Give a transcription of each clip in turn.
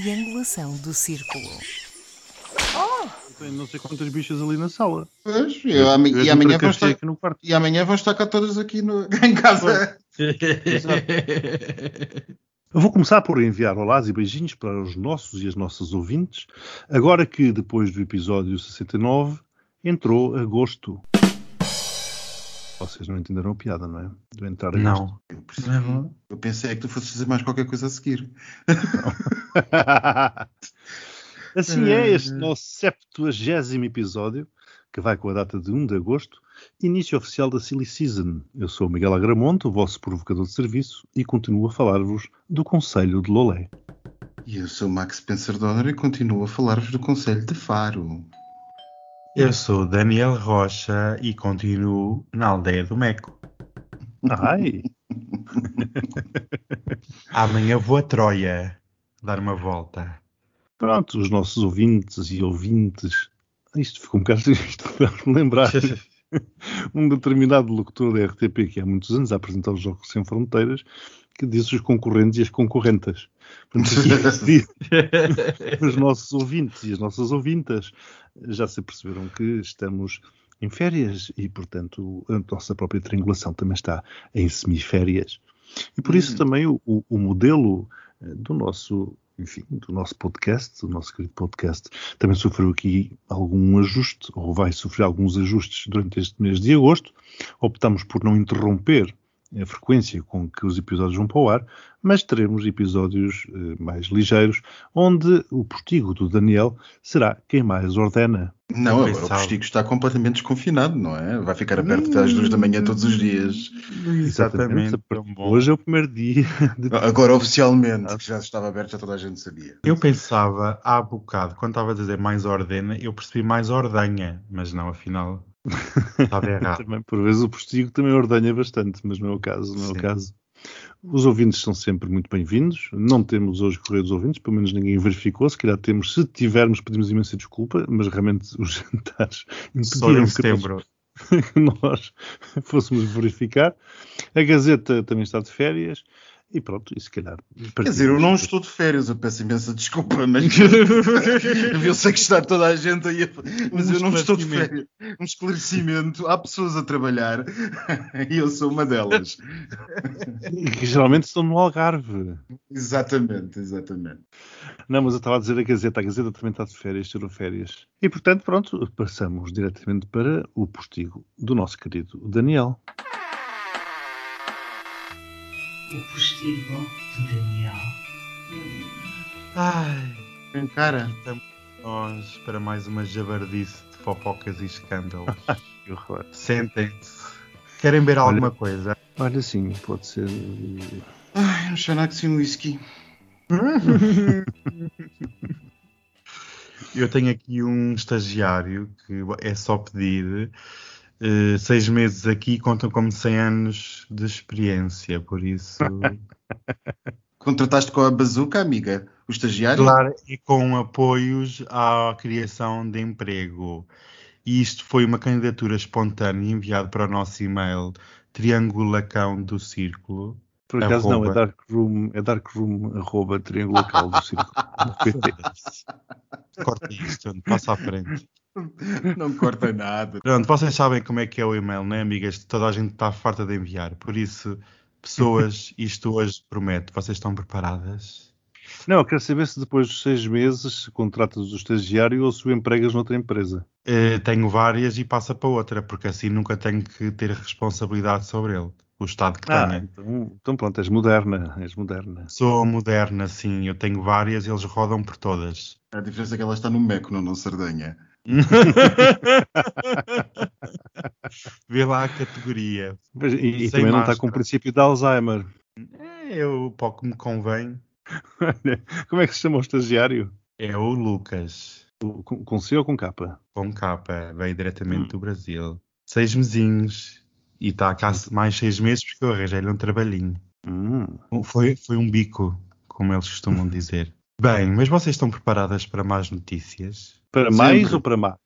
triangulação do círculo. Tem não sei quantas bichas ali na sala. Pois, eu, ami- Eu e, amanhã vão estar, aqui no quarto. e amanhã vão estar cá todas aqui no, em casa. Eu vou começar por enviar olás e beijinhos para os nossos e as nossas ouvintes, agora que depois do episódio 69 entrou agosto. Vocês não entenderam a piada, não é? Do entrar agosto. Não. Eu, percebi. Eu pensei que tu fosses fazer mais qualquer coisa a seguir. assim é este nosso 70 episódio, que vai com a data de 1 de agosto, início oficial da Silly Season. Eu sou o Miguel Agramonte, o vosso provocador de serviço, e continuo a falar-vos do Conselho de Lolé. E eu sou o Max Spencer Donner e continuo a falar-vos do Conselho de Faro. Eu sou Daniel Rocha e continuo na aldeia do Meco. Ai! Amanhã vou a Troia dar uma volta. Pronto, os nossos ouvintes e ouvintes. Isto ficou um bocado isto faz-me lembrar um determinado locutor da RTP que há muitos anos a apresentar os Jogos Sem Fronteiras que disse os concorrentes e as concorrentas. Portanto, aqui, os nossos ouvintes e as nossas ouvintas já se perceberam que estamos em férias e, portanto, a nossa própria triangulação também está em semiférias. E por isso Hum. também o, o- o modelo eh, do nosso, enfim, do nosso podcast, do nosso querido podcast, também sofreu aqui algum ajuste, ou vai sofrer alguns ajustes durante este mês de agosto. Optamos por não interromper a frequência com que os episódios vão para o ar, mas teremos episódios eh, mais ligeiros, onde o postigo do Daniel será quem mais ordena. Não, agora o postigo está completamente desconfinado, não é? Vai ficar aberto até às duas da manhã todos os dias. Exatamente. Bom. Hoje é o primeiro dia de Agora oficialmente, que já estava aberto, já toda a gente sabia. Eu pensava há bocado, quando estava a dizer mais ordena, eu percebi mais ordenha, mas não, afinal. Também, por vezes o postigo também ordenha bastante, mas não é o caso. Não é o caso. Os ouvintes são sempre muito bem-vindos. Não temos hoje correio dos ouvintes, pelo menos ninguém verificou. Se calhar temos, se tivermos, pedimos imensa desculpa, mas realmente os jantares impediram que nós, setembro. nós fôssemos verificar. A Gazeta também está de férias e pronto, e se calhar. Quer dizer, eu não estou de férias, eu peço imensa desculpa, mas eu sei que está toda a gente aí, a- mas Um eu não estou de férias. Um esclarecimento, há pessoas a trabalhar e eu sou uma delas. Que geralmente estão no Algarve. Exatamente, exatamente. Não, mas eu estava a dizer a Gazeta. A Gazeta também está de férias, tirou férias. E, portanto, pronto, passamos diretamente para o postigo do nosso querido Daniel. O postigo do Daniel. Ai, cara. estamos nós para mais uma jabardice de fofocas e escândalos. Que horror. Sentem-se. Querem ver alguma coisa? Olha, sim, pode ser. Ai, um Xanax e um whisky. Eu tenho aqui um estagiário que é só pedir. Eh, seis meses aqui contam como 100 anos de experiência, por isso. Contrataste com a bazuca, amiga? O estagiário? Claro, e com apoios à criação de emprego. E isto foi uma candidatura espontânea enviada para o nosso e-mail triangulacão do círculo. Por acaso não, é Arroba. darkroom, é darkroom arroba triangulacal do círculo. Corta isto, passa à frente. Não corta nada. Pronto, vocês sabem como é que é o e-mail, não é, amigas? Toda a gente está farta de enviar. Por isso, pessoas, isto hoje promete. Vocês estão preparadas? Não, eu quero saber se depois dos seis meses contratas o estagiário ou se o empregas noutra empresa. Eh, tenho várias e passa para outra, porque assim nunca tenho que ter responsabilidade sobre ele. O estado que Ah, tenha. então, então pronto, és moderna, és moderna. Sou moderna, sim. Eu tenho várias, eles rodam por todas. A diferença é que ela está no Meco, não na Sardanha. Vê lá a categoria. Mas, E, e também não está máscara. com o princípio de Alzheimer. É eu, pouco me convém. Como é que se chama o estagiário? É o Lucas, O- Com, com C ou com capa? com capa, veio diretamente do Brasil. Seis mesinhos. E está cá mais seis meses porque eu arranjei-lhe um trabalhinho. Hum. Foi, foi um bico, como eles costumam dizer. Bem, mas vocês estão preparadas para mais notícias? Para Sempre. mais ou para mais?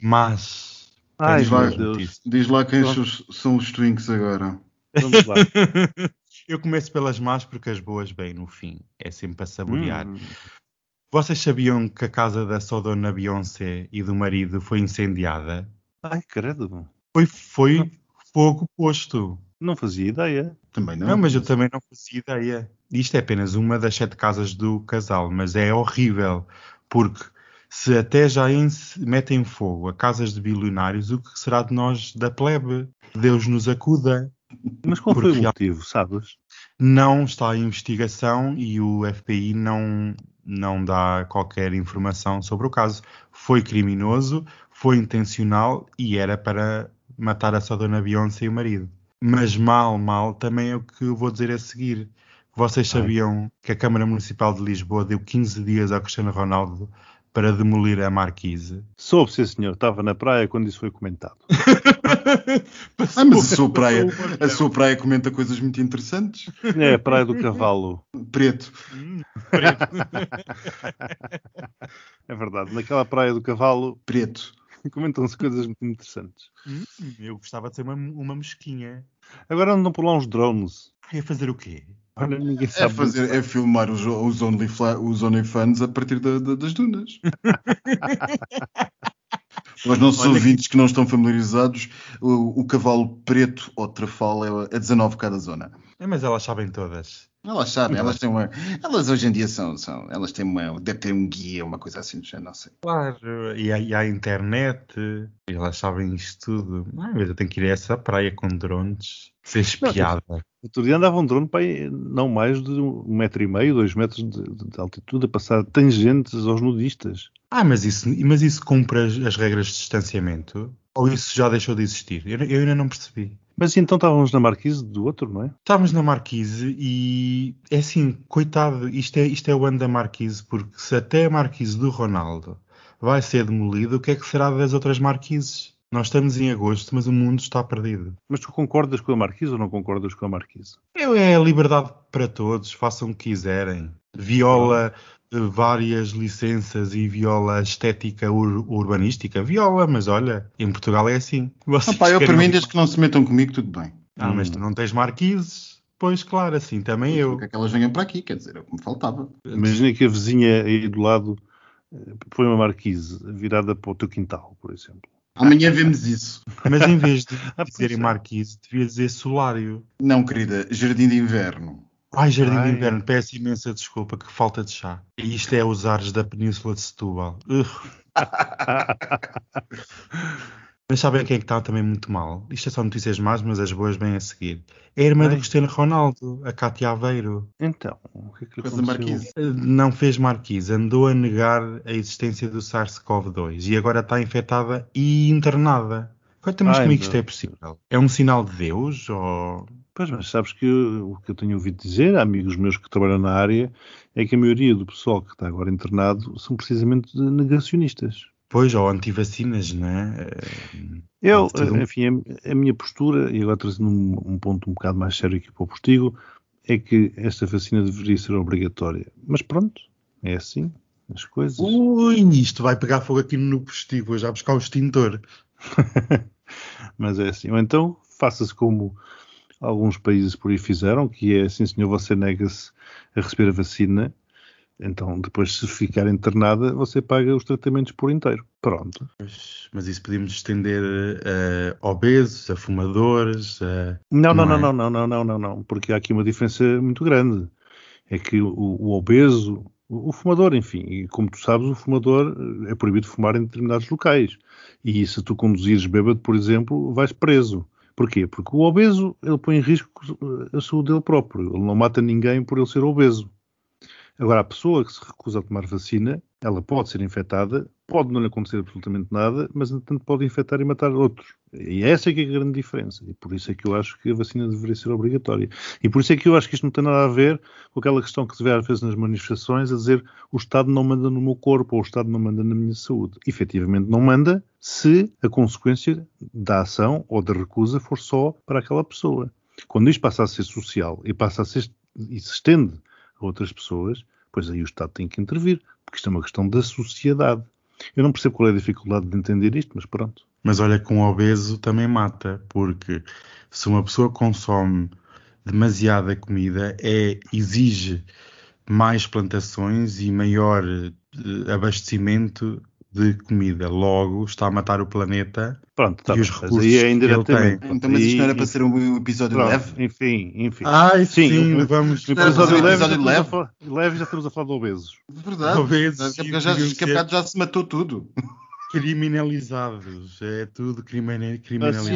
Mas. Ai, Diz lá, Deus. Diz lá quem Pronto. são os- são os Twinks agora. Vamos lá. Eu começo pelas más porque as boas vêm no fim. É sempre para saborear. Hum. Vocês sabiam que a casa da só dona Beyoncé e do marido foi incendiada? Ai, credo. Foi, foi fogo posto. Não fazia ideia. Também não. Não, mas eu também não fazia ideia. Isto é apenas uma das sete casas do casal, mas é horrível, porque se até já em- metem fogo a casas de bilionários, o que será de nós da plebe? Deus nos acuda. Mas qual Porque foi o motivo, sabes? Não está em investigação e o FBI não, não dá qualquer informação sobre o caso. Foi criminoso, foi intencional e era para matar a sua dona Beyoncé e o marido. Mas mal, mal, também é o que eu vou dizer a seguir. Vocês Ai. sabiam que a Câmara Municipal de Lisboa deu 15 dias ao Cristiano Ronaldo para demolir a Marquise? Soube, sim, senhor. Estava na praia quando isso foi comentado. Ah, mas a sua praia, a sua praia comenta coisas muito interessantes. É a Praia do Cavalo. Preto. Hum, preto. É verdade. Naquela Praia do Cavalo Preto. comentam-se coisas muito interessantes. Hum, eu gostava de ser uma, uma mosquinha. Agora andam por lá uns drones. Ia fazer o quê? Olha, ninguém É, sabe. fazer, é filmar os, os, only, os OnlyFans a partir da- da- das dunas. Para os nossos Olha ouvintes que não estão familiarizados, o, o cavalo preto ou trafal é, é 19 cada zona. É, mas elas sabem todas. Elas sabem, elas têm uma. Elas hoje em dia são. são elas têm uma. Deve ter um guia, uma coisa assim, já não sei. Claro, e há, e há internet, e elas sabem isto tudo. Ah, mas eu tenho que ir a essa praia com drones, ser espiada. Outro dia andava um drone para não mais de um metro e meio, dois metros de, de altitude, a passar tangentes aos nudistas. Ah, mas isso, mas isso cumpre as, as regras de distanciamento? Ou isso já deixou de existir? Eu, eu ainda não percebi. Mas então estávamos na marquise do outro, não é? Estávamos na Marquise e é assim, coitado, isto é, isto é o ano da Marquise, porque se até a Marquise do Ronaldo vai ser demolida, o que é que será das outras Marquises? Nós estamos em agosto, mas o mundo está perdido. Mas tu concordas com a marquise ou não concordas com a marquise? Eu- É a liberdade para todos, façam o que quiserem. Viola várias licenças e viola a estética ur- urbanística. Viola, mas olha, em Portugal é assim. Vocês Ah, pá, eu querem- para mim, desde que não se metam comigo, tudo bem. Ah, mas tu não tens marquises? Pois claro, assim também eu. Porque é que elas venham para aqui, quer dizer, é o que me faltava. Imagina que a vizinha aí do lado eh, põe uma marquise virada para o teu quintal, por exemplo. Amanhã vemos isso. Mas em vez de Ah, dizerem é. marquise, devia dizer solário. Não, querida, jardim de inverno. Ai, Jardim Ai. de Inverno, peço imensa desculpa, que falta de chá. E isto é os ares da Península de Setúbal. Mas sabem quem é que está também muito mal? Isto é só notícias más, mas as boas vêm a seguir. É a irmã do Ai. Cristiano Ronaldo, a Cátia Aveiro. Então, o que é que lhe Coisa aconteceu? marquise. Eh, Não fez marquise, andou a negar a existência do SARS-CoV-2 e agora está infectada e internada. Como é que isto é possível. É um sinal de Deus ou... Pois, mas sabes que eu- o que eu tenho ouvido dizer, a amigos meus que trabalham na área, é que a maioria do pessoal que está agora internado são precisamente negacionistas. Pois, ou antivacinas, não é? Eh, Eu, um- enfim, a, a minha postura, e agora trazendo um, um ponto um bocado mais sério aqui para o postigo, é que esta vacina deveria ser obrigatória. Mas pronto, é assim, as coisas. Ui, isto vai pegar fogo aqui no postigo, vou já buscar o extintor. Mas é assim. Ou então, faça-se como alguns países por aí fizeram, que é, sim senhor, você nega-se a receber a vacina, então depois se ficar internada, você paga os tratamentos por inteiro. Pronto. Mas, mas isso podíamos estender a obesos, a fumadores, a... Não, não, Não não, é? não, não, não, não, não, porque há aqui uma diferença muito grande. É que o, o obeso, o, o fumador, enfim, e como tu sabes, o fumador eh, é proibido fumar em determinados locais. E se tu conduzires bêbado, por exemplo, vais preso. Porquê? Porque o obeso, ele põe em risco a saúde dele próprio. Ele não mata ninguém por ele ser obeso. Agora, a pessoa que se recusa a tomar vacina, ela pode ser infectada, pode não lhe acontecer absolutamente nada, mas, entanto, pode infectar e matar outros. E essa é que é a grande diferença. E por isso é que eu acho que a vacina deveria ser obrigatória. E por isso é que eu acho que isto não tem nada a ver com aquela questão que se vê às vezes nas manifestações, a dizer o Estado não manda no meu corpo ou o Estado não manda na minha saúde. Efetivamente não manda se a consequência da ação ou da recusa for só para aquela pessoa. Quando isto passa a ser social e passa a ser e se estende a outras pessoas, pois aí o Estado tem que intervir, porque isto é uma questão da sociedade. Eu não percebo qual é a dificuldade de entender isto, mas pronto. Mas olha um obeso também mata, porque se uma pessoa consome demasiada comida, é, exige mais plantações e maior eh, abastecimento de comida. Logo, está a matar o planeta Pronto, tá e os recursos aí é que ele indiretamente. tem. Então, mas isto não era para ser um episódio Pronto, leve? Enfim, enfim. Ai, Sim, sim, o- vamos. Para episódio um leve, já episódio leve? falar- leve já estamos a falar de obesos. Verdade. A sim, bocado já, bocado já se matou tudo. criminalizados. É tudo crimine- Vacina criminalizado.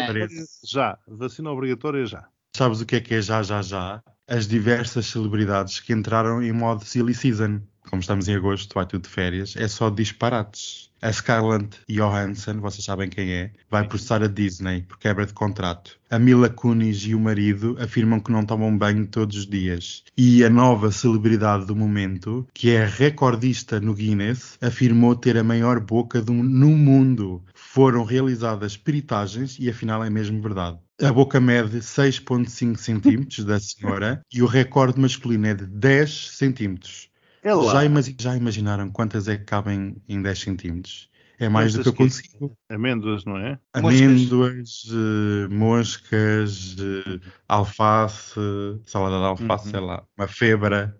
que parece. já. Vacina obrigatória já. Sabes o que é que é já, já, já? As diversas celebridades que entraram em modo silly season. Como estamos em agosto, vai tudo de férias. É só disparates. A Scarlett Johansson, vocês sabem quem é, vai processar a Disney por quebra de contrato. A Mila Kunis e o marido afirmam que não tomam banho todos os dias. E a nova celebridade do momento, que é recordista no Guinness, afirmou ter a maior boca do- no mundo. Foram realizadas peritagens e afinal é mesmo verdade. A boca mede 6,5 centímetros da senhora e o recorde masculino é de 10 centímetros. É lá. Já, imagi- já imaginaram quantas é que cabem em 10 centímetros? É mais do que eu Quantas que- consigo. Amêndoas, não é? Moscas. Amêndoas, eh, moscas, eh, alface, salada de alface, Uhum. sei lá, uma febra.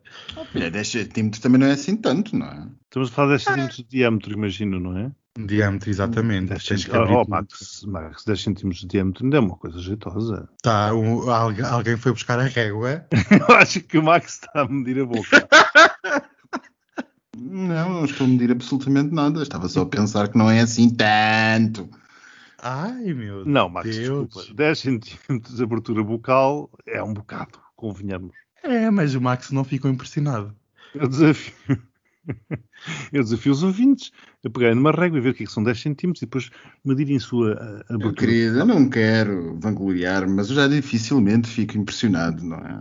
Olha, 10 centímetros também não é assim tanto, não é? Estamos a falar de 10 centímetros de diâmetro, imagino, não é? Diâmetro, exatamente. 10 Tens que abrir oh. Max, Max, 10 centímetros de diâmetro ainda é uma coisa jeitosa. Tá, um- algu- alguém foi buscar a régua. Eu acho que o Max está a medir a boca. Não, não estou a medir absolutamente nada. Estava só a pensar que não é assim tanto. Ai, meu Não, Max, Deus. desculpa. 10 centímetros de abertura bucal é um bocado, convenhamos. É, mas o Max não ficou impressionado. Eu desafio. Eu desafio os ouvintes a pegarem numa régua e ver o que, é que são 10 centímetros e depois medirem a sua Meu abertura. querido, eu não quero vangloriar, mas eu já dificilmente fico impressionado, não é?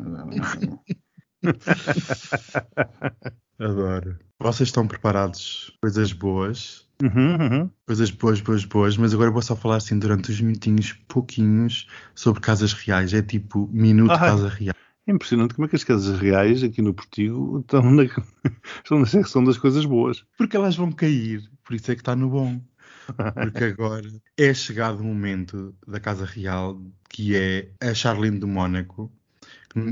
Adoro. Vocês estão preparados? Coisas boas. Uhum, uhum. Coisas boas, boas, boas, mas agora vou só falar assim durante uns minutinhos, pouquinhos, sobre casas reais. É tipo minuto Ai. casa real. É impressionante como é que as casas reais aqui no Portigo estão na, estão na secção das coisas boas. Porque elas vão cair, por isso é que está no bom. Porque agora é chegado o momento da Casa Real, que é a Charlene do Mónaco.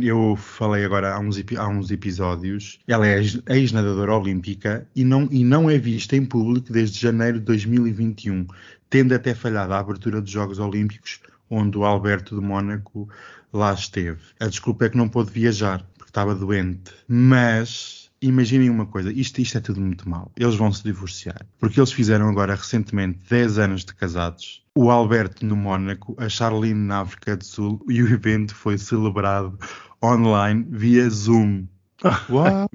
Eu falei agora há uns, há uns episódios. Ela é ex- ex-nadadora olímpica e não, e não é vista em público desde janeiro de 2021, tendo até falhado a abertura dos Jogos Olímpicos, onde o Alberto de Mónaco lá esteve. A desculpa é que não pôde viajar, porque estava doente. Mas imaginem uma coisa, isto, isto é tudo muito mal. Eles vão se divorciar. Porque eles fizeram agora recentemente 10 anos de casados. O Alberto no Mónaco, a Charlene na África do Sul e o evento foi celebrado online via Zoom. What?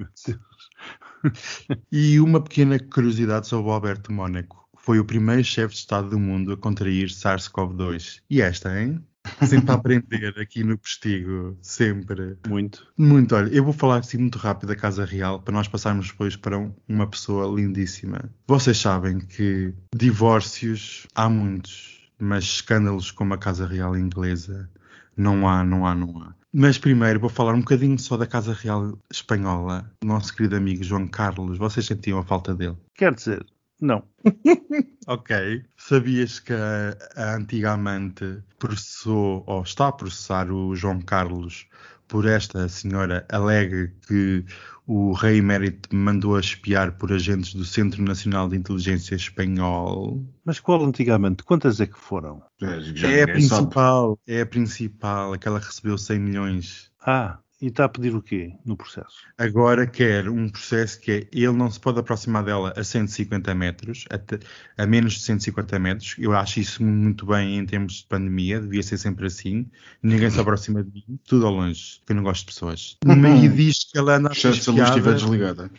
E uma pequena curiosidade sobre o Alberto Mónaco. Foi o primeiro chefe de Estado do mundo a contrair SARS-CoV-2. E esta, hein? Sempre a aprender aqui no Postigo. Sempre. Muito. Muito, olha, eu vou falar assim muito rápido da Casa Real para nós passarmos depois para um- uma pessoa lindíssima. Vocês sabem que divórcios há muitos, mas escândalos como a Casa Real inglesa não há, não há, não há. Mas primeiro vou falar um bocadinho só da Casa Real espanhola. Nosso querido amigo João Carlos, vocês sentiam a falta dele? Quer dizer, não. Ok. Sabias que a, a antiga amante processou, ou está a processar o João Carlos por esta senhora alega que o rei emérito mandou a espiar por agentes do Centro Nacional de Inteligência Espanhol? Mas qual antigamente? Quantas é que foram? Já é a ninguém sabe. principal, é a principal, aquela que recebeu 100 milhões. Ah, e está a pedir o quê no processo? Agora quer um processo que é ele não se pode aproximar dela a 150 metros, até- a menos de 150 metros. Eu acho isso muito bem em termos de pandemia, devia ser sempre assim. Ninguém se aproxima de mim, tudo ao longe, que eu não gosto de pessoas. E diz que ela anda a se a luz estiver desligada.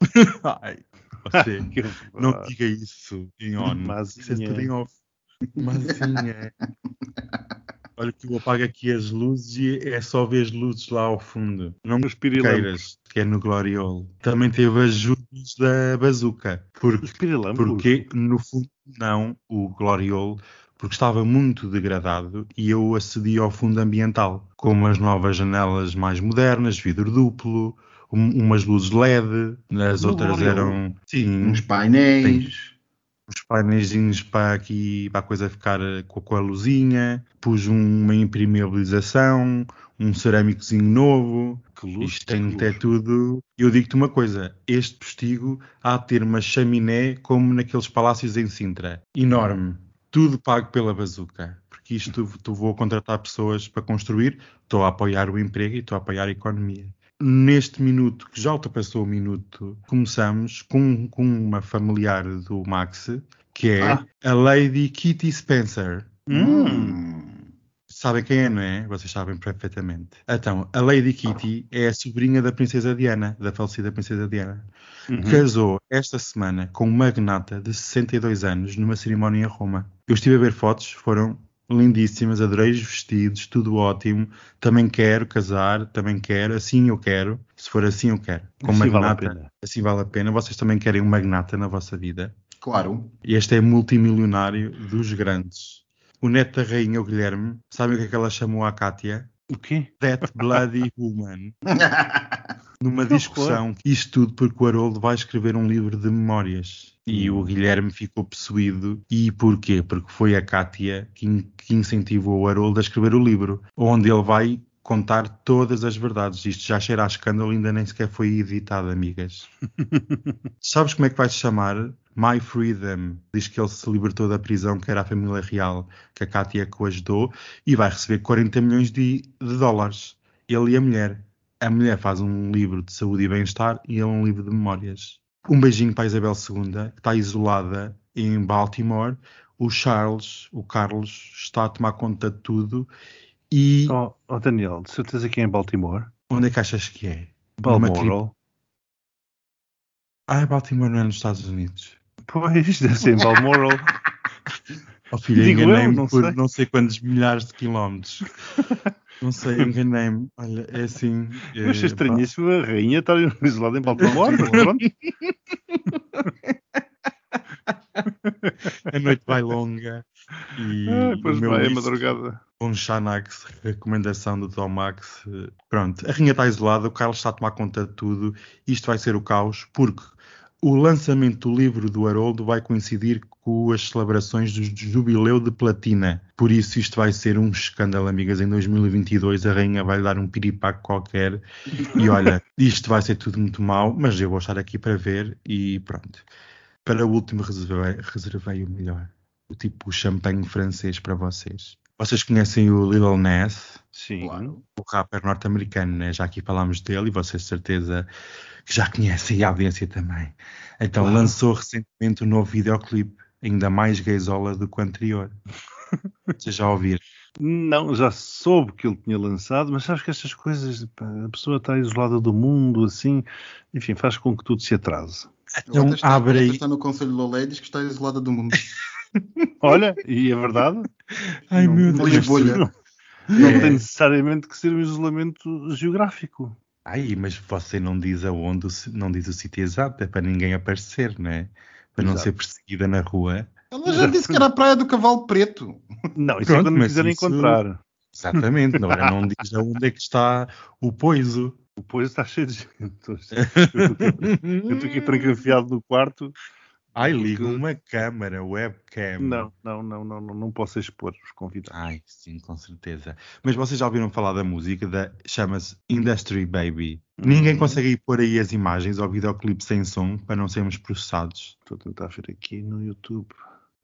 Ai, você, Que não diga isso em on. Mazinha. Isso é tudo em off. Mazinha. Olha que eu apago aqui as luzes e é só ver as luzes lá ao fundo. Não me queiras, que é no Gloriol. Também teve ajudas da bazuca. Porque, porque no fundo, não, o Gloriol, porque estava muito degradado e eu acedi ao fundo ambiental, com umas novas janelas mais modernas, vidro duplo, um- umas luzes LED, as No outras Gloriol? eram. Sim, Uns painéis. Os painéis para aqui, para a coisa ficar eh, com, com a luzinha, pus um- uma impermeabilização, um cerâmicozinho novo, Que. Isto tem até tudo. Eu digo-te uma coisa: este postigo há de ter uma chaminé como naqueles palácios em Sintra. Enorme. Tudo pago pela bazuca. Porque isto tu vou contratar pessoas para construir, estou a apoiar o emprego e estou a apoiar a economia. Neste minuto, que já ultrapassou o minuto, começamos com, com uma familiar do Max, que é Ah. a Lady Kitty Spencer. Hum. Sabem quem é, não é? Vocês sabem perfeitamente. Então, a Lady Kitty é a sobrinha da Princesa Diana, da falecida Princesa Diana. Uhum. Casou esta semana com um magnata de 62 anos numa cerimónia em Roma. Eu estive a ver fotos, foram lindíssimas, adorei os vestidos, tudo ótimo. Também quero casar, também quero, assim eu quero. Se for assim, eu quero. Com Assim vale a magnata, pena. assim vale a pena. Vocês também querem um magnata na vossa vida. Claro. Este é multimilionário dos grandes. O neto da rainha, o Guilherme, sabem o que é que ela chamou a Cátia? O quê? That Bloody Woman. Numa Que discussão, isto tudo porque o Haroldo vai escrever um livro de memórias. E Hum. o Guilherme ficou possuído. E porquê? Porque foi a Cátia que, in- que incentivou o Haroldo a escrever o livro, onde ele vai contar todas as verdades. Isto já cheira a escândalo, ainda nem sequer foi editado, amigas. Sabes como é que vai se chamar? My Freedom. Diz que ele se libertou da prisão, que era a família real, que a o ajudou, e vai receber 40 milhões de, de dólares. Ele e a mulher. A mulher faz um livro de saúde e bem-estar e ele um livro de memórias. Um beijinho para a Isabel II, que está isolada em Baltimore. O Charles, o Carlos, está a tomar conta de tudo. E Oh, oh, Daniel, de certeza que é em Baltimore. onde é que achas que é? Balmoral. Ah, Baltimore não é nos Estados Unidos. Pois, deve ser em Balmoral. Oh, eu, enganei-me por sei. não sei quantos milhares de quilómetros. Não sei, enganei-me. Olha, é assim. Eu achei eh, estranhíssimo a rainha estar isolada em Baltimore. A noite vai longa e Ah, pois vai, é madrugada. com Xanax, recomendação do Tom Max. eh, Pronto, a rainha está isolada, o Carlos está a tomar conta de tudo. Isto vai ser o caos, porque o lançamento do livro do Haroldo vai coincidir com as celebrações do jubileu de platina. Por isso isto vai ser um escândalo, amigas. Em 2022 a rainha vai dar um piripaco qualquer. E olha, isto vai ser tudo muito mau, mas eu vou estar aqui para ver e pronto. Para o último reservei, reservei o melhor. O tipo champanhe francês para vocês. Vocês conhecem o Lil Nas, Sim. Claro. o rapper norte-americano, né? já aqui falámos dele e vocês de certeza que já conhecem e a audiência também. Então Claro. lançou recentemente um novo videoclipe, ainda mais gaysola do que o anterior. Vocês já ouviram? Não, já soube que ele tinha lançado, mas sabes que estas coisas, pá, a pessoa está isolada do mundo, assim, enfim, faz com que tudo se atrase. Então está, abre aí. está no Conselho de Lolé e diz que está isolada do mundo. Olha, e é verdade. Ai não, meu não Deus. tem- bolha. Não, não É. tem necessariamente que ser um isolamento geográfico. Ai, mas você não diz aonde, não diz o sítio exato, é para ninguém aparecer, né? Para não Exato. ser perseguida na rua. Ela já disse que era a Praia do Cavalo Preto. Não, isso Pronto, é quando me quiserem isso- encontrar. Exatamente, não, agora não diz aonde é que está o poiso. Depois está cheio de gente. Eu estou aqui- eu estou aqui trancafiado no quarto. Ai, liga uma câmara, webcam. Não, não, não, não, não, não posso expor os convidados. Ai, sim, com certeza. Mas vocês já ouviram falar da música da chama-se Industry Baby. Ninguém Uhum. consegue ir pôr aí as imagens ao videoclipe sem som para não sermos processados. Estou a tentar ver aqui no YouTube.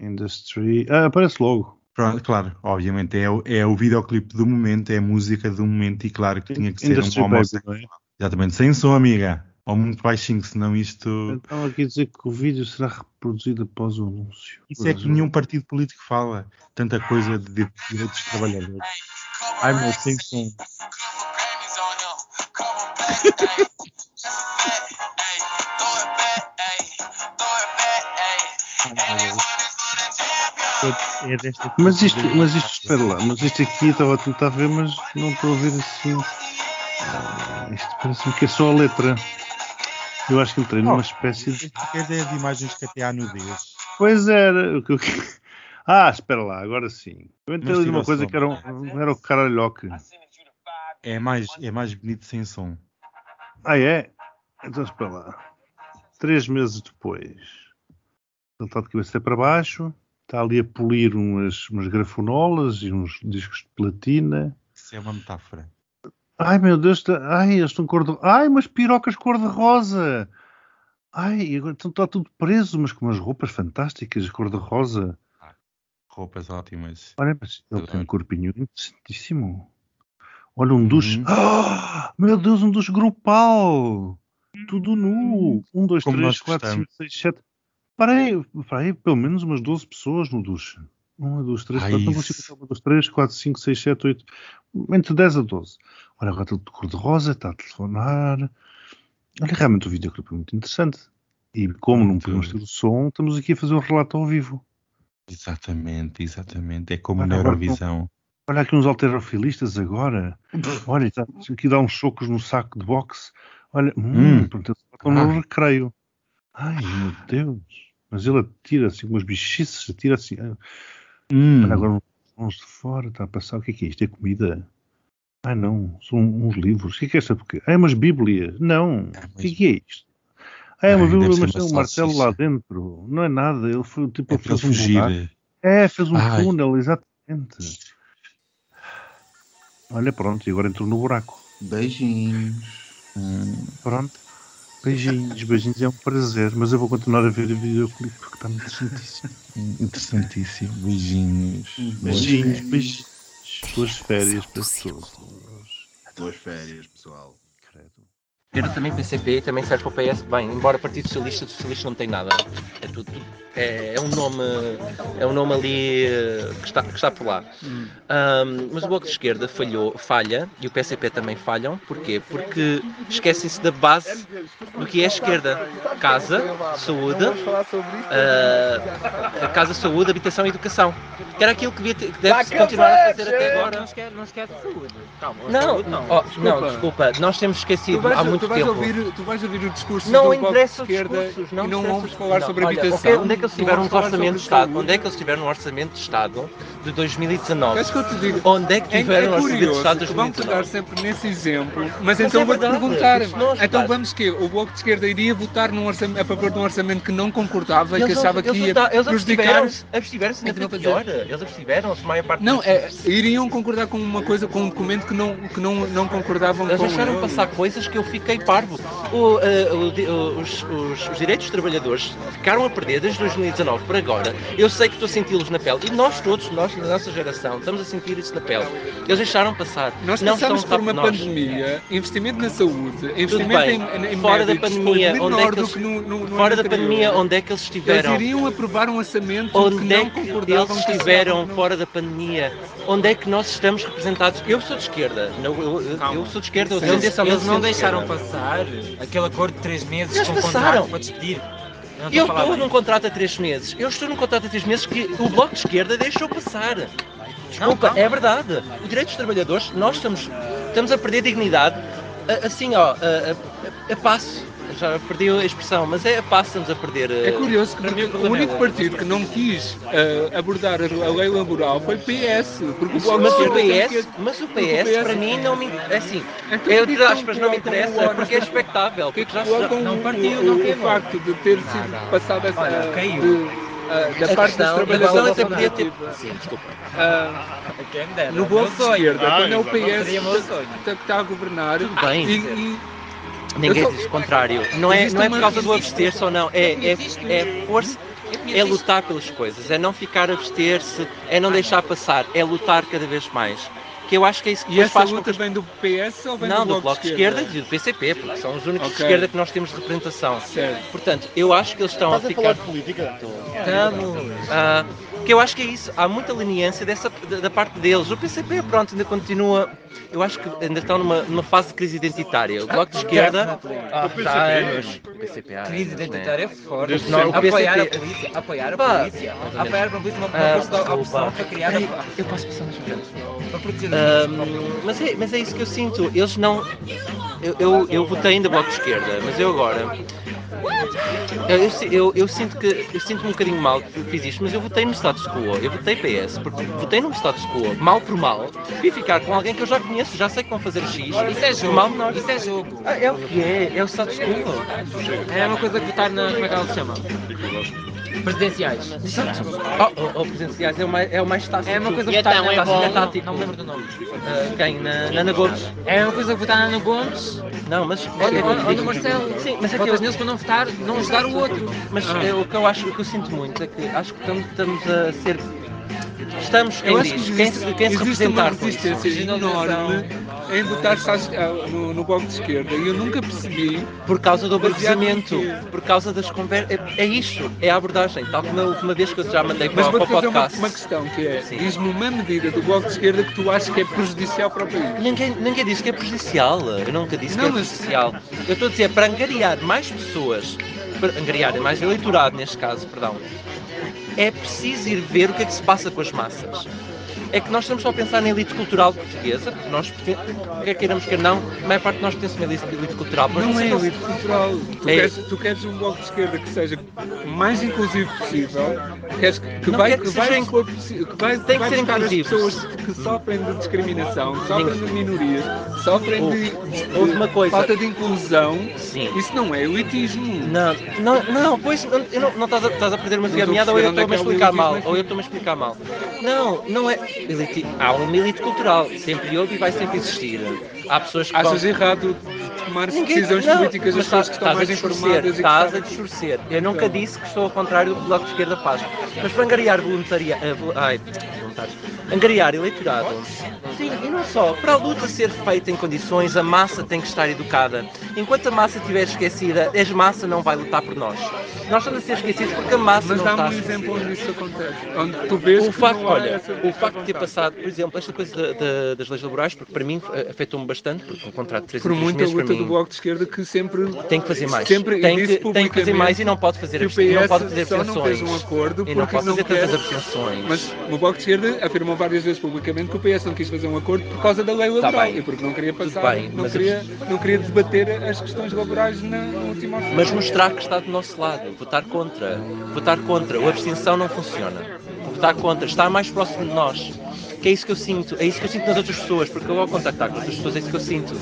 Industry. Ah, aparece logo. Pronto, claro, obviamente é, o- é o videoclipe do momento, é a música do momento e claro que tinha que ser um homossexual. é? Exatamente, sem som, amiga. Ou muito baixinho, senão isto. Então aqui dizer que o vídeo será reproduzido após o anúncio. Isso é que nenhum partido político fala. Tanta coisa de direitos trabalhadores. Ai, meu, som. É desta Mas isto, mas isto, espera lá, mas isto aqui estava a tentar ver, mas não estou a ver assim. Ah, isto parece-me que é só a letra. Eu acho que entrei numa Oh. espécie de. Quer dizer as imagens que até há nudez. Pois era. Ah, espera lá, agora sim. Eu entrei ali numa coisa som. que era, um, era o caralhoque. É mais, é mais bonito sem som. Ah, é? Então espera lá. Três meses depois. Ele está de cabeça para baixo. Está ali a polir umas, umas grafonolas e uns discos de platina. Isso é uma metáfora. Ai meu Deus, tá- ai, eles estão cor de. Ai, mas pirocas cor-de-rosa! Ai, agora então está tudo preso, mas com umas roupas fantásticas, cor-de-rosa. Roupas ótimas. Olha, mas ele tem um corpinho interessantíssimo. Olha, um duche. Uhum. Ah, meu Deus, um duche grupal! Tudo nu! Um, dois, Como três, quatro, cinco, gostamos. seis, sete. Parei, parei, pelo menos umas 12 pessoas no duche. Um, dois, três, Ai, quatro, não isso. consigo contar. Um, dois, três, quatro, cinco, seis, sete, oito. Entre 10 a 12. Olha, agora está de cor-de-rosa, está a telefonar. Olha, realmente o videoclipe é muito interessante. E como não podemos ter o som, estamos aqui a fazer um relato ao vivo. Exatamente, exatamente. É como Olha, na Eurovisão. Olha aqui uns alterofilistas agora. Olha, tá, aqui dá uns socos no saco de boxe. Olha, hum, Hum. pronto, estão Ah. no recreio. Ai, meu Deus. Mas ele atira assim, umas bichices, atira assim. Hum, Olha, agora uns de fora, está a passar. O que é que é isto? É comida? Ah, não, são uns livros. O que é que é? Porque... Ah, é umas bíblias. Não, Ah, o que é que é isto? Ah, é uma Ai, bíblia, mas tem um martelo lá dentro. Não é nada, ele foi tipo é para fez um buraco. fugir. É, fez um Ai. túnel, exatamente. Olha, pronto, e agora entrou no buraco. Beijinhos. Hum, Pronto. Beijinhos, beijinhos, é um prazer. Mas eu vou continuar a ver o videoclipe porque está muito interessantíssimo. interessantíssimo. Beijinhos. Beijinhos, beijinhos. Boas férias para todos. Boas férias, pessoal. Credo. Esquerda também PCP, também serve para o PS. Bem, embora Partido Socialista, Socialista não tem nada. É tudo, tudo- é, é um nome, é um nome ali eh, que está, que está por lá. Ahm, mas o Bloco de Esquerda falhou, falha e o PCP também falham. Porquê? Porque esquecem-se da base do que é a esquerda. Casa, saúde, a casa, saúde, habitação e educação. Que era aquilo que, devia ter- que deve continuar a fazer até agora. Não se quer, não se quer de saúde. Calma, Não, saúde não, não. não, desculpa, nós temos esquecido há muito tu vais tempo. ouvir, tu vais ouvir o discurso Não do Bloco de interessa os Esquerda discursos, e não interessa ouves os- falar não, sobre olha, habitação. ok, onde é que eles não tiveram sobre orçamentos de Estado? saúde. Onde é que eles tiveram no Orçamento de Estado de 2019? Queres que eu te diga? Onde é que É, tiveram é no Orçamento de Estado de que vão pegar 2019? sempre nesse exemplo, mas, Mas então é vou-te perguntar, então vamos que o Bloco de Esquerda iria votar num orçamento, a favor de um orçamento que não concordava e que Eles, achava que eles, ia eles prejudicar... abstiveram-se abstiveram-se Então, foi quer pior. Eles abstiveram-se, a maior parte Não, é, iriam concordar com uma coisa, com um documento que não, que não, não concordavam Eles com... deixaram passar coisas que eu fiquei parvo. O, eh, o os, os- os direitos dos trabalhadores ficaram a perder desde 2019 para agora. Eu sei que estou a senti-los na pele. E nós todos, nós da nossa geração, estamos a sentir isso na pele. Eles deixaram passar. Nós não passamos por uma nós. pandemia, investimento na saúde, investimento bem. em, em Fora da médicos pandemia, foi onde é que eles- que no, no, no Fora da anterior. pandemia, onde é que eles Eles estiveram? iriam aprovar um orçamento que Onde é não que eles estiveram que fora da pandemia? Onde é que nós estamos representados? Eu sou de esquerda. Não, eu, eu- eu sou de esquerda, eu Eles, eles não deixaram esquerda. Passar aquele acordo de 3 meses Eles com passaram. contrato para despedir. Eu não Eu a estou num contrato a três meses. Eu estou num contrato a três meses que o Bloco de Esquerda deixou passar. Desculpa, calma. é verdade. O direito dos trabalhadores, nós estamos, estamos a perder dignidade, a- assim, ó, a, a- a passo. Já perdi a expressão, mas é a passo estamos a perder. É curioso que o o único é- partido que não quis eh, abordar a lei laboral foi o PS. Porque o Mas o PS, mas o o PS PS para mim não me é assim. Então, Eu entre que aspas não me colocam interessa o- porque é expectável. Que Porque já colocam não o, partiu, o- não o queimou. facto de ter sido não. passado essa Olha, caiu. de, ah, da a parte dos questão, trabalhadores até podia ter. Sim, desculpa. Ah, dera, no é sonho. Esquerda, Ah, quando é o PS que está a governar Tudo bem. e, e Ninguém diz o contrário. Não é, não é por causa do abster-se ou não. É, é, é força. É lutar pelas coisas, é não ficar a abster-se, é não deixar passar, é lutar cada vez mais. Que eu acho que é isso que e essa faz luta que vem do PS ou vem Não, do do Bloco de Esquerda e do PCP, porque são os únicos de Ok. esquerda que nós temos de representação. Certo. Portanto, eu acho que eles estão a ficar. política? Estamos. Ah, que eu acho que é isso. Há muita leniência dessa, da parte deles. O PCP, pronto, ainda continua. Eu acho que ainda estão numa, numa fase de crise identitária. O Bloco de Esquerda. Ah, está anos. O PCP há Crise identitária é forte. Apoiar a polícia. Apoiar a Pá, polícia. Apoiar a polícia. Uma, Ah, opção para criar. Eu posso passar mais frente. Para proteger Ahm, mas, é, mas é isso que eu sinto. Eles não. Eu, eu, eu votei ainda Bloco de Esquerda, mas eu agora. Eu, eu, eu- sinto que eu sinto um bocadinho mal que fiz isto, mas eu votei no status quo, eu votei PS, porque votei num status quo, mal por mal, e ficar com alguém que eu já conheço, já sei que vão fazer X. Isso é jogo. Mal menor. Isso é jogo. Ah, é o que é, é o status quo. É uma coisa que votar na. Como é que ela se chama? Presidenciais. Oh, oh, oh, presenciais é o mais, é o mais tático. É uma coisa que então, votar na tático, é tático. Não me lembro do nome. Ah, quem? Na, na Ana Gomes? É uma coisa que votar na Ana Gomes. Não, mas. Olha, é- olha, olha é- o Marcelo. Sim, mas é que neles para não votar, não ajudar o outro. Mas Ah. é, o que eu acho, o que eu sinto muito é que acho que estamos, estamos a ser. Estamos, Eu quem acho que diz, quem existe, se, quem se existe uma resistência enorme em votar-se ah, no, no Bloco de Esquerda e eu nunca percebi Por causa do aborrecimento, por causa das conversas. É, é isto, é a abordagem. Tal como a última vez que eu já mandei Mas para, para o fazer uma, podcast. uma questão que é, diz-me uma medida do Bloco de Esquerda que tu achas que é prejudicial para o país. Ninguém, ninguém disse que é prejudicial. Eu nunca disse Não, que é mas- prejudicial. Eu estou a dizer, para angariar mais pessoas, para angariar mais eleitorado neste caso, perdão, é preciso ir ver o que é que se passa com as massas. É que nós estamos só a pensar na elite cultural portuguesa, porque nós, quer queiramos, quer não, a maior parte de nós pertence a uma elite, elite cultural. mas Não é elite cultural. Tu, É. queres, tu queres um bloco de esquerda que seja o mais inclusivo possível, queres que, que vai, que que vai, possi- que vai, Tem que ser inclusivo. pessoas que sofrem de discriminação, que sofrem Sim. de minorias, sofrem Houve- de, houve uma coisa. falta de inclusão. Sim. Isso não é elitismo. Não, não, não, pois não, eu não, não estás, a, estás a perder uma Não estou a meada ou eu é estou-me a é o explicar mal. Ou eu estou-me a explicar mal. Não, não é. Há uma elite cultural, sempre houve e vai sempre existir. Há pessoas que Achas vão- errado tomar Ninguém- decisões não, políticas das mas pessoas que estás estão mais informadas que Estás a distorcer. Eu nunca Então. disse que estou ao contrário do que Bloco de Esquerda faz. Mas para angariar voluntaria... eh, ai, voluntários. Angariar eleitorado. Sim, e não só. Para a luta ser feita em condições, a massa tem que estar educada. Enquanto a massa estiver esquecida, a massa não vai lutar por nós. Nós estamos a ser esquecidos porque a massa Mas não está dá-me a um exemplo onde isso acontece. Onde tu vês o que facto, olha, o facto de ter passado, por exemplo, esta coisa da- da- das leis laborais, porque para mim eh, afetou-me bastante, porque um contrato de 3 Por muita meses luta mim do Bloco de Esquerda que sempre tem que fazer mais. Sempre, tem, que, tem que fazer mais e não pode fazer, que o absten- não pode fazer só não fez abstenções. um acordo e não porque pode não fazer tantas quer- abstenções. Mas o Bloco de Esquerda afirmou várias vezes publicamente que o PS não quis fazer um acordo por causa da lei laboral bem. e porque não queria passar, bem, não, queria, não queria debater as questões laborais na, no último orçamento. Mas mostrar que está do nosso lado, votar contra. Votar contra. O abstenção não funciona. Votar contra, estar mais próximo de nós. Que é isso que eu sinto, é isso que eu sinto nas outras pessoas, porque eu ao contactar com outras pessoas é isso que eu sinto.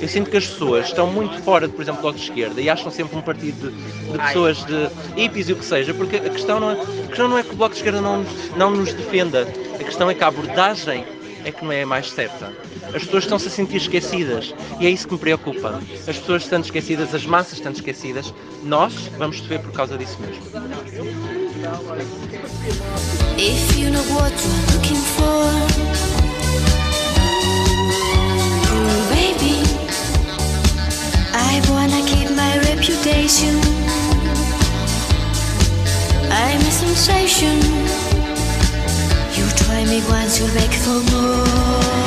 Eu sinto que as pessoas estão muito fora, de, por exemplo, do Bloco de Esquerda e acham sempre um partido de, de pessoas de hippies e o que seja, porque a questão não é, a questão não é que o Bloco de Esquerda não, nos- não nos defenda, a questão é que a abordagem é que não é a mais certa. As pessoas estão-se a sentir esquecidas e é isso que me preocupa. As pessoas estão esquecidas, as massas estão esquecidas. Nós vamos sofrer por causa disso mesmo. If you know what you're looking for, baby, I wanna keep my reputation. I'm a sensation. You try me once, you'll beg for more.